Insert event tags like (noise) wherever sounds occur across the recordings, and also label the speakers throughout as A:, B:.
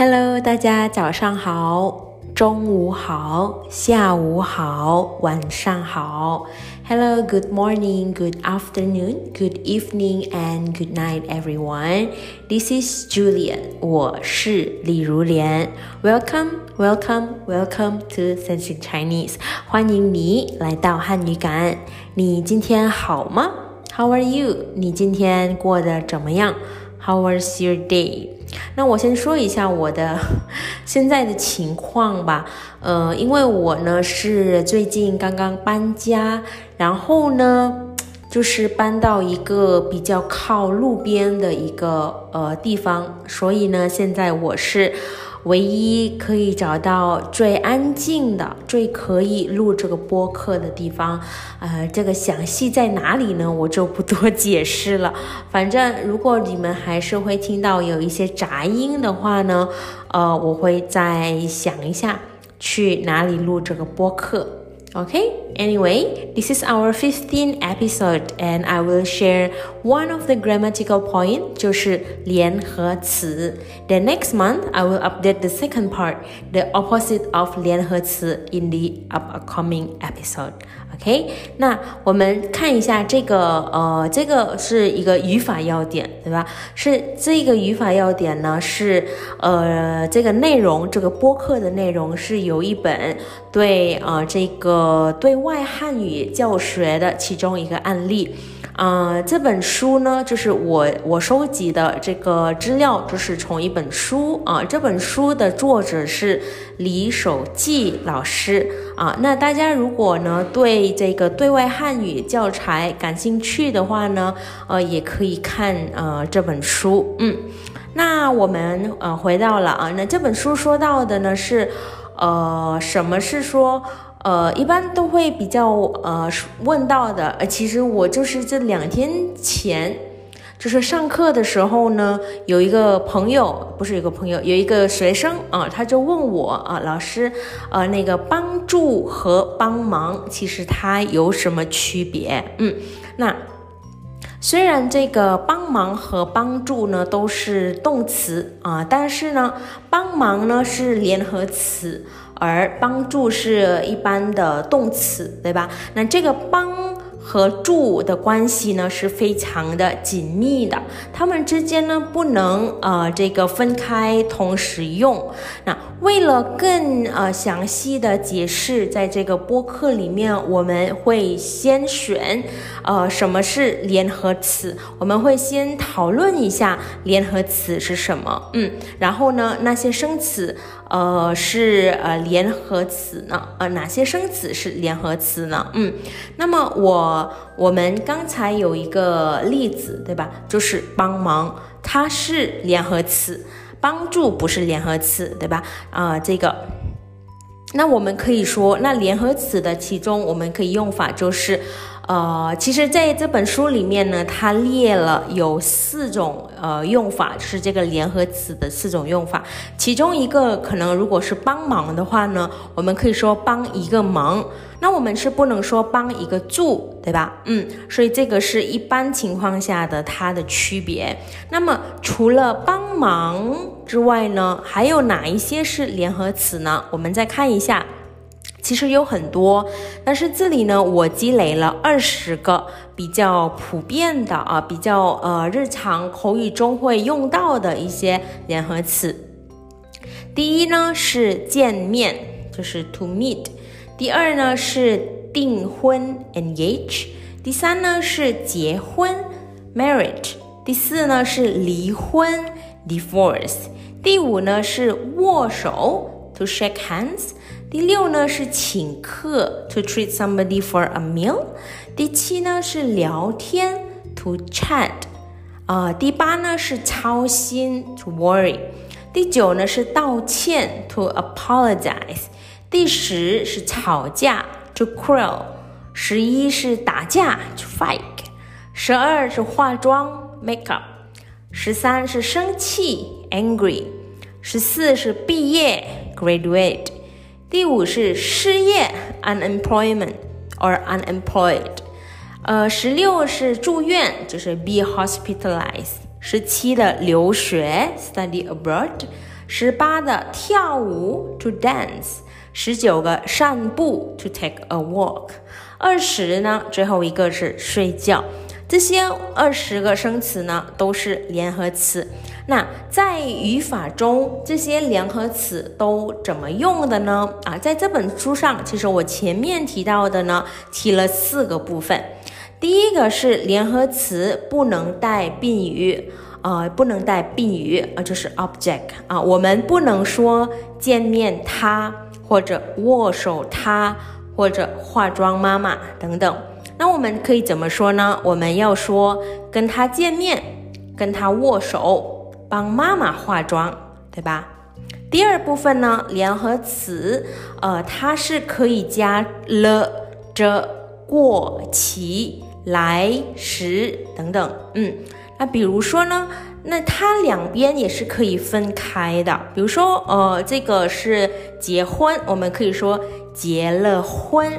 A: Hello，大家早上好，中午好，下午好，晚上好。Hello, good morning, good afternoon, good evening, and good night, everyone. This is Julian，我是李如莲。Welcome, welcome, welcome to Sensing Chinese。欢迎你来到汉语感。你今天好吗？How are you？你今天过得怎么样？How was your day？ 那我先说一下我的 (laughs) 现在的情况吧。呃，因为我呢是最近刚刚搬家，然后呢就是搬到一个比较靠路边的一个呃地方，所以呢现在我是。唯一可以找到最安静的、最可以录这个播客的地方，呃，这个详细在哪里呢？我就不多解释了。(laughs) 反正如果你们还是会听到有一些杂音的话呢，呃，我会再想一下去哪里录这个播客。Okay, anyway, this is our 15th episode and I will share one of the grammatical point 就是联合词. The next month I will update the second part, the opposite of 联合词 in the upcoming episode. OK，那我们看一下这个，呃，这个是一个语法要点，对吧？是这个语法要点呢，是呃，这个内容，这个播客的内容是有一本对，呃，这个对外汉语教学的其中一个案例。啊，这本书呢，就是我我收集的这个资料，就是从一本书啊。这本书的作者是李守记老师啊。那大家如果呢对这个对外汉语教材感兴趣的话呢，呃，也可以看呃这本书。嗯，那我们呃回到了啊，那这本书说到的呢是，呃，什么是说？呃，一般都会比较呃问到的，呃，其实我就是这两天前，就是上课的时候呢，有一个朋友，不是有个朋友，有一个学生啊，他就问我啊，老师，呃，那个帮助和帮忙，其实它有什么区别？嗯，那虽然这个帮忙和帮助呢都是动词啊，但是呢，帮忙呢是联合词。而帮助是一般的动词，对吧？那这个帮和助的关系呢是非常的紧密的，它们之间呢不能呃这个分开同时用。那为了更呃详细的解释，在这个播客里面，我们会先选呃什么是联合词，我们会先讨论一下联合词是什么，嗯，然后呢那些生词。呃，是呃联合词呢？呃，哪些生词是联合词呢？嗯，那么我我们刚才有一个例子，对吧？就是帮忙，它是联合词；帮助不是联合词，对吧？啊，这个，那我们可以说，那联合词的其中，我们可以用法就是。呃，其实在这本书里面呢，它列了有四种呃用法，是这个联合词的四种用法。其中一个可能如果是帮忙的话呢，我们可以说帮一个忙，那我们是不能说帮一个助，对吧？嗯，所以这个是一般情况下的它的区别。那么除了帮忙之外呢，还有哪一些是联合词呢？我们再看一下。其实有很多，但是这里呢，我积累了二十个比较普遍的啊，比较呃日常口语中会用到的一些联合词。第一呢是见面，就是 to meet；第二呢是订婚，engage；第三呢是结婚，marriage；第四呢是离婚，divorce；第五呢是握手，to shake hands。第六呢是请客，to treat somebody for a meal。第七呢是聊天，to chat。啊，第八呢是操心，to worry。第九呢是道歉，to apologize。第十是吵架，to quarrel。十一是打架，to fight。十二是化妆，makeup。十三是生气，angry。十四是毕业，graduate。 第五是失业，unemployment or unemployed。呃，十六是住院，就是 be hospitalized。十七的留学，study abroad。十八的跳舞 to dance，十九个散步 to take a walk，二十呢，最后一个是睡觉。这些二十个生词呢，都是联合词。那在语法中，这些联合词都怎么用的呢？啊，在这本书上，其实我前面提到的呢，提了四个部分。第一个是联合词不能带宾语，呃，不能带宾语，啊，就是 object 啊，我们不能说见面他，或者握手他，或者化妆妈妈等等。那我们可以怎么说呢？我们要说跟他见面，跟他握手，帮妈妈化妆，对吧？第二部分呢，联合词，呃，它是可以加了、着、过、其、来、时等等。嗯，那比如说呢，那它两边也是可以分开的。比如说，呃，这个是结婚，我们可以说结了婚。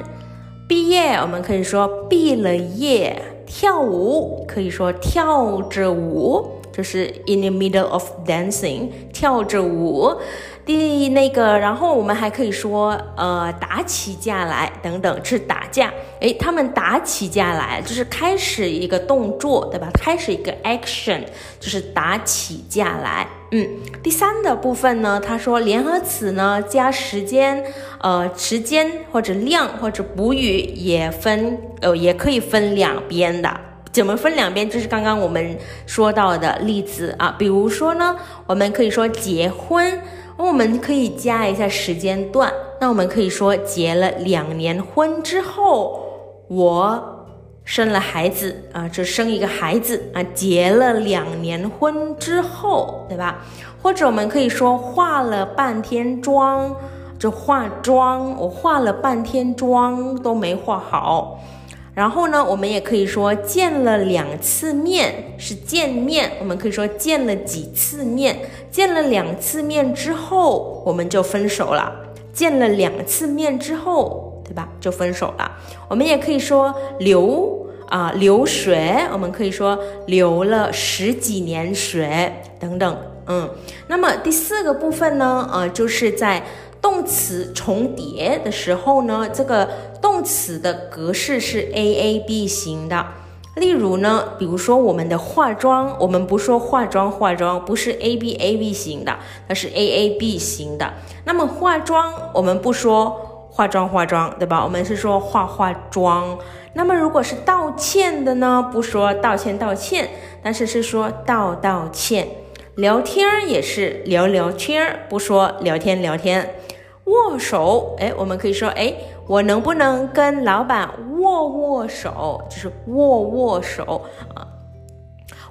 A: 毕业，我们可以说毕了业；跳舞可以说跳着舞，就是 in the middle of dancing，跳着舞。第那个，然后我们还可以说，呃，打起架来等等，是打架。诶，他们打起架来，就是开始一个动作，对吧？开始一个 action，就是打起架来。嗯，第三的部分呢，他说联合词呢加时间，呃，时间或者量或者补语也分，呃，也可以分两边的。怎么分两边？就是刚刚我们说到的例子啊，比如说呢，我们可以说结婚。我们可以加一下时间段，那我们可以说结了两年婚之后，我生了孩子啊，就生一个孩子啊，结了两年婚之后，对吧？或者我们可以说化了半天妆，就化妆，我化了半天妆都没化好。然后呢，我们也可以说见了两次面是见面，我们可以说见了几次面，见了两次面之后我们就分手了，见了两次面之后，对吧？就分手了。我们也可以说流啊流水，我们可以说流了十几年水等等。嗯，那么第四个部分呢，呃，就是在。动词重叠的时候呢，这个动词的格式是 A A B 型的。例如呢，比如说我们的化妆，我们不说化妆化妆，不是 A B A B 型的，它是 A A B 型的。那么化妆，我们不说化妆化妆，对吧？我们是说化化妆。那么如果是道歉的呢，不说道歉道歉，但是是说道道歉。聊天也是聊聊天，不说聊天聊天。握手，哎，我们可以说，哎，我能不能跟老板握握手？就是握握手啊。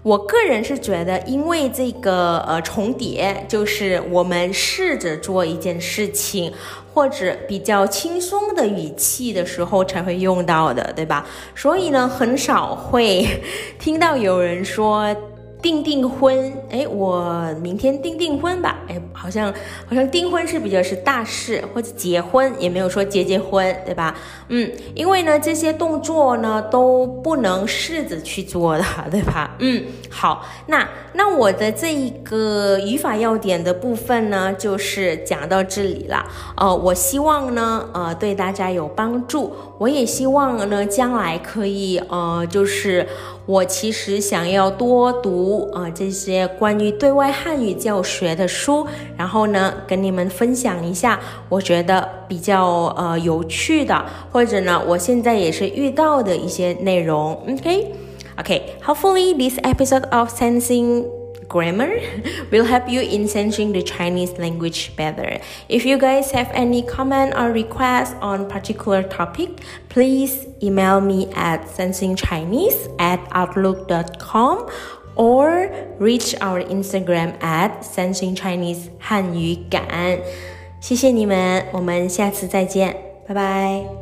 A: 我个人是觉得，因为这个呃重叠，就是我们试着做一件事情，或者比较轻松的语气的时候才会用到的，对吧？所以呢，很少会 (laughs) 听到有人说。订订婚，哎，我明天订订婚吧，哎，好像好像订婚是比较是大事，或者结婚也没有说结结婚，对吧？嗯，因为呢这些动作呢都不能试着去做的，(laughs) 对吧？嗯，好，那那我的这一个语法要点的部分呢，就是讲到这里了。呃，我希望呢，呃，对大家有帮助，我也希望呢将来可以，呃，就是。我其实想要多读啊这些关于对外汉语教学的书，然后呢跟你们分享一下，我觉得比较呃有趣的，或者呢我现在也是遇到的一些内容。OK，OK，Hopefully this episode of Sensing。grammar will help you in sensing the Chinese language better. If you guys have any comment or request on particular topic, please email me at sensingchinese at outlook.com or reach our Instagram at sensing Chinese 汉语感。谢谢你们，我们下次再见，拜拜。